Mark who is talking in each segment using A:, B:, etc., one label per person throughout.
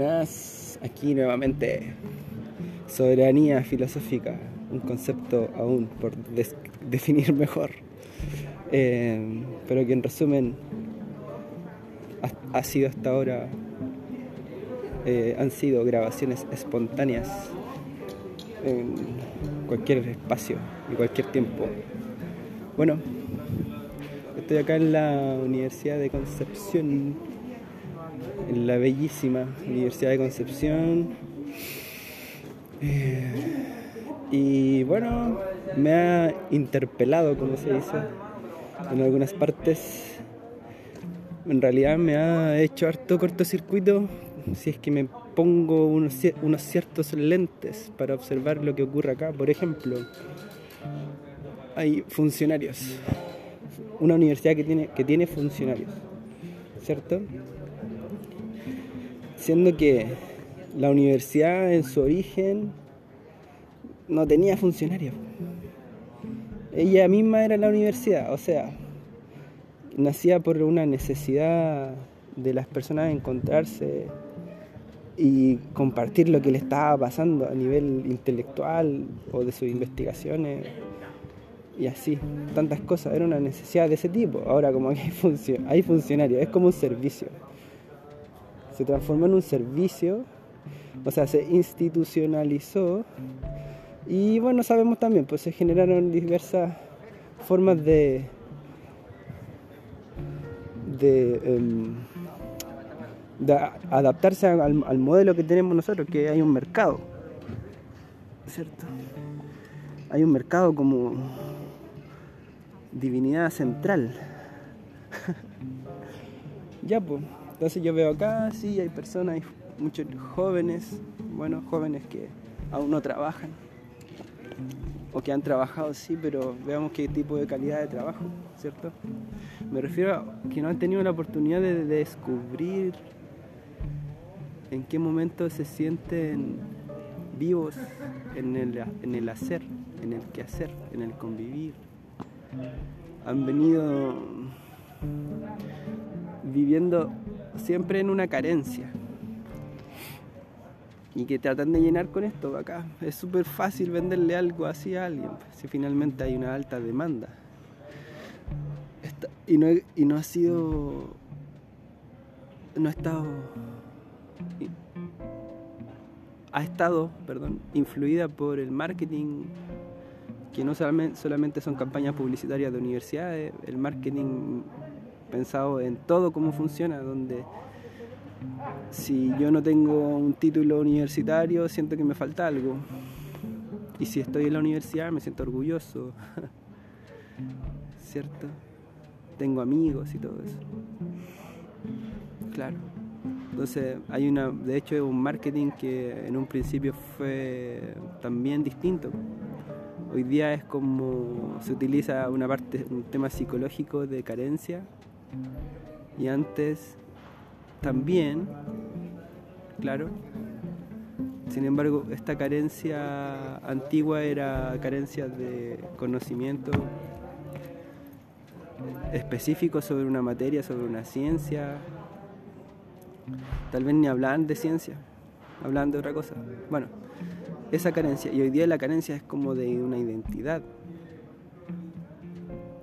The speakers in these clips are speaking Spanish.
A: buenas. Aquí nuevamente. Soberanía filosófica, un concepto aún por definir mejor. Eh, pero que en resumen ha, sido hasta ahora, eh, han sido grabaciones espontáneas en cualquier espacio y cualquier tiempo. Bueno, estoy acá en la Universidad de Concepción, en la bellísima Universidad de Concepción. Eh, y bueno, me ha interpelado, como se dice, en algunas partes. En realidad me ha hecho harto cortocircuito si es que me pongo unos, unos ciertos lentes para observar lo que ocurre acá. Por ejemplo, hay funcionarios. Una universidad que tiene, que tiene funcionarios, ¿cierto? Siendo que la universidad en su origen no tenía funcionarios. Ella misma era la universidad, o sea, nacía por una necesidad de las personas encontrarse y compartir lo que le estaba pasando a nivel intelectual o de sus investigaciones y así, tantas cosas, era una necesidad de ese tipo. Ahora como que hay funcionarios, es como un servicio. Se transformó en un servicio, o sea, se institucionalizó y bueno, sabemos también, pues se generaron diversas formas de, de, em, de adaptarse al, al, modelo que tenemos nosotros, que hay un mercado, ¿cierto? Hay un mercado como divinidad central. ya, pues, entonces yo veo acá, sí, hay personas, hay muchos jóvenes, bueno, jóvenes que aún no trabajan o que han trabajado, sí, pero veamos qué tipo de calidad de trabajo, ¿cierto? Me refiero a que no han tenido la oportunidad de, descubrir en qué momento se sienten vivos en el, hacer, en el quehacer, en el convivir. Han venido viviendo siempre en una carencia, y que tratan de llenar con esto acá. Es súper fácil venderle algo así a alguien, pues, si finalmente hay una alta demanda. y, no, y no ha sido. No ha estado. Ha estado, perdón, influida por el marketing, que no solamente, solamente son campañas publicitarias de universidades, el marketing pensado en todo cómo funciona, donde si yo no tengo un título universitario, siento que me falta algo. Y si estoy en la universidad, me siento orgulloso. ¿Cierto? Tengo amigos y todo eso. Claro. Entonces, hay una, de hecho, un marketing que en un principio fue también distinto. Hoy día es como se utiliza una parte, un tema psicológico de carencia y antes también, claro. Sin embargo, esta carencia antigua era carencia de conocimiento específico sobre una materia, sobre una ciencia. Tal vez ni hablaban de ciencia, hablaban de otra cosa. Bueno, esa carencia, y hoy día la carencia es como de una identidad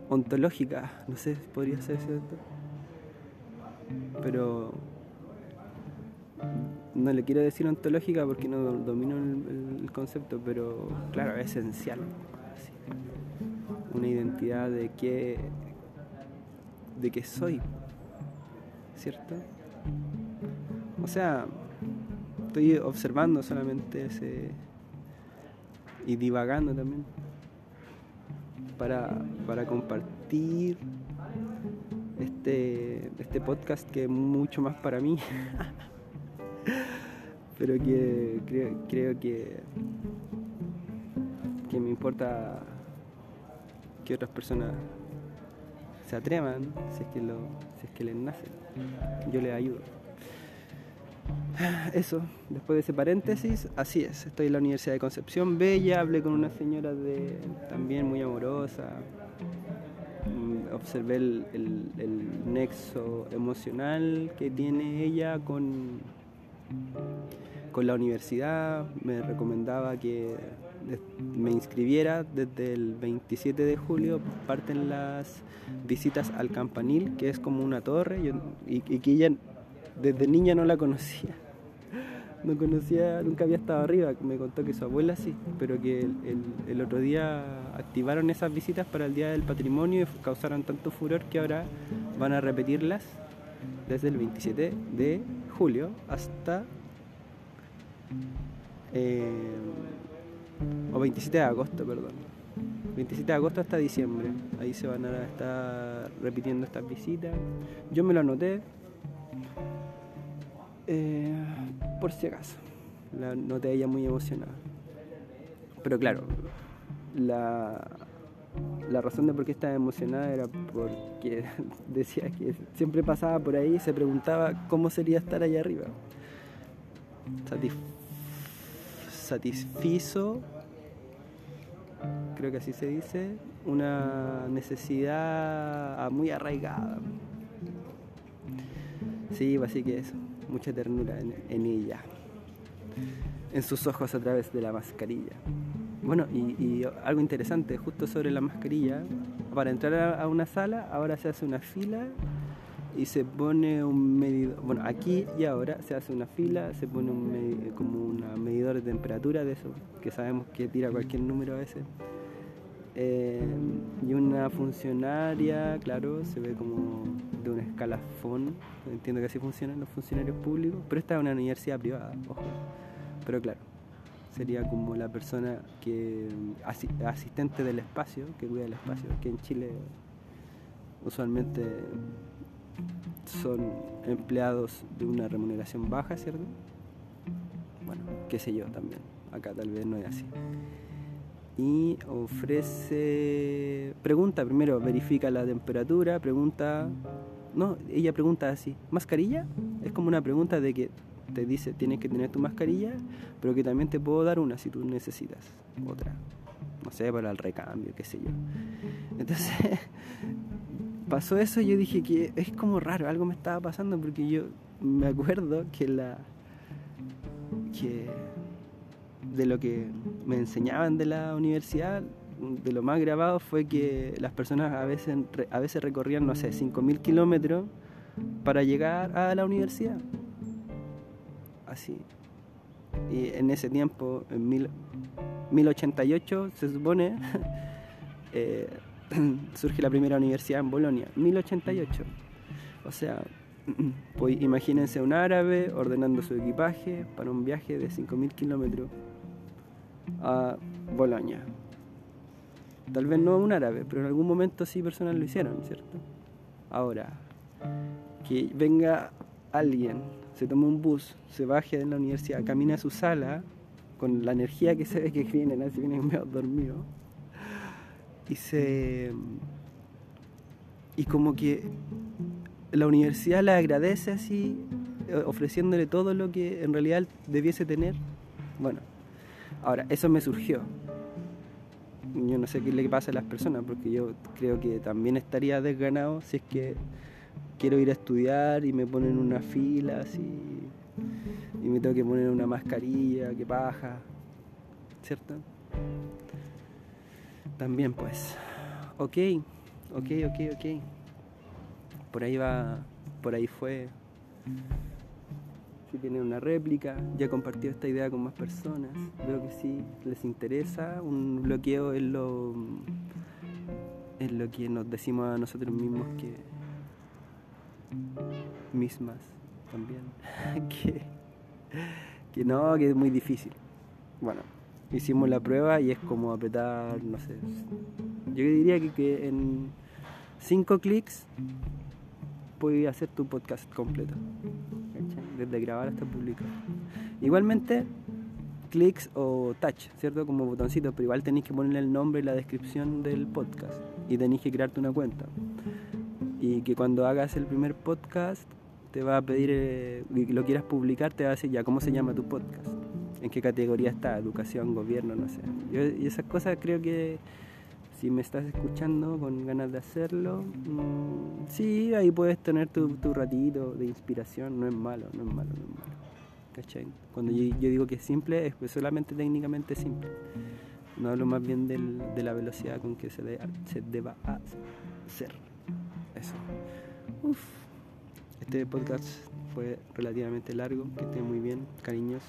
A: ontológica, no sé, podría ser cierto pero no le quiero decir ontológica porque no domino el, concepto, pero claro, es esencial. Una identidad de qué, de qué soy, ¿cierto? O sea, estoy observando solamente ese y divagando también para, para compartir este, este podcast que es mucho más para mí, pero que creo, que, que me importa que otras personas se atrevan si es que, lo, si es que les nace. Yo les ayudo. Eso, después de ese paréntesis, así es. Estoy en la Universidad de Concepción, bella, hablé con una señora de también muy amorosa, observé el, nexo emocional que tiene ella con, con la universidad, me recomendaba que me inscribiera desde el 27 de julio, parten las visitas al campanil, que es como una torre, y, que ella desde niña no la conocía. No conocía, nunca había estado arriba, me contó que su abuela sí, pero que el, el otro día activaron esas visitas para el Día del Patrimonio y causaron tanto furor que ahora van a repetirlas desde el 27 de julio hasta eh, o 27 de agosto, perdón. 27 de agosto hasta diciembre. Ahí se van a estar repitiendo estas visitas. Yo me lo anoté eh, por si acaso. La noté ella muy emocionada. Pero claro, la, la razón de por qué estaba emocionada era porque decía que siempre pasaba por ahí y se preguntaba cómo sería estar allá arriba. satisfizo, creo que así se dice, una necesidad muy arraigada. Sí, así que eso, mucha ternura en ella, en sus ojos a través de la mascarilla. Bueno, y, algo interesante, justo sobre la mascarilla, para entrar a, una sala ahora se hace una fila y se pone un medidor, bueno, aquí y ahora se hace una fila, se pone un como un medidor de temperatura de eso, que sabemos que tira cualquier número a veces. Eh, y una funcionaria, claro, se ve como de un escalafón, entiendo que así funcionan los funcionarios públicos, pero esta es una universidad privada, ojo, pero claro sería como la persona que asistente del espacio, que cuida del espacio, que en Chile usualmente son empleados de una remuneración baja, ¿cierto? Bueno, qué sé yo también, acá tal vez no es así. Y ofrece, pregunta primero, verifica la temperatura, pregunta, no, ella pregunta así, ¿mascarilla? Es como una pregunta de que te dice tienes que tener tu mascarilla, pero que también te puedo dar una si tú necesitas otra. No sé, para el recambio, qué sé yo. Entonces, pasó eso y yo dije que es como raro, algo me estaba pasando porque yo me acuerdo que la que de lo que me enseñaban de la universidad, de lo más grabado fue que las personas a veces, a veces recorrían, no sé, 5.000 kilómetros para llegar a la universidad así. Y en ese tiempo, en mil, 1088, se supone, eh, surge la primera universidad en Bolonia. 1088. O sea, pues imagínense un árabe ordenando su equipaje para un viaje de 5.000 kilómetros a Bolonia. Tal vez no un árabe, pero en algún momento sí personas lo hicieron, ¿cierto? Ahora, que venga alguien se toma un bus, se baje de la universidad, camina a su sala con la energía que se ve que viene, así viene medio dormido. Y se. Y como que la universidad le agradece así, eh, ofreciéndole todo lo que en realidad debiese tener. Bueno, ahora, eso me surgió. Yo no sé qué le pasa a las personas, porque yo creo que también estaría desganado si es que quiero ir a estudiar y me ponen una fila y me tengo que poner una mascarilla, que paja, ¿cierto? También pues, ok, ok, ok, ok. Por ahí va, por ahí fue. Si tienen una réplica, ya compartió esta idea con más personas. Veo que sí les interesa. Un bloqueo es lo, es lo que nos decimos a nosotros mismos que mismas también. que, que no, que es muy difícil. Bueno, hicimos la prueba y es como apretar, no sé. Yo diría que, en cinco clics puedes hacer tu podcast completo. Desde grabar hasta publicar. Igualmente, clics o touch, ¿cierto? Como botoncitos, pero igual tenéis que ponerle el nombre y la descripción del podcast. Y tenéis que crearte una cuenta y que cuando hagas el primer podcast te va a pedir, eh, lo quieras publicar, te va a decir ya cómo se llama tu podcast, en qué categoría está, educación, gobierno, no sé. y esas cosas creo que si me estás escuchando con ganas de hacerlo, mm, sí, ahí puedes tener tu, tu ratito de inspiración, no es malo, no es malo, no es malo. ¿cachai? Cuando yo, yo digo que es simple, es pues solamente técnicamente simple. No hablo más bien del, de la velocidad con que se, de, se deba hacer. Eso. Uf. Este podcast fue relativamente largo. Que esté muy bien, cariños.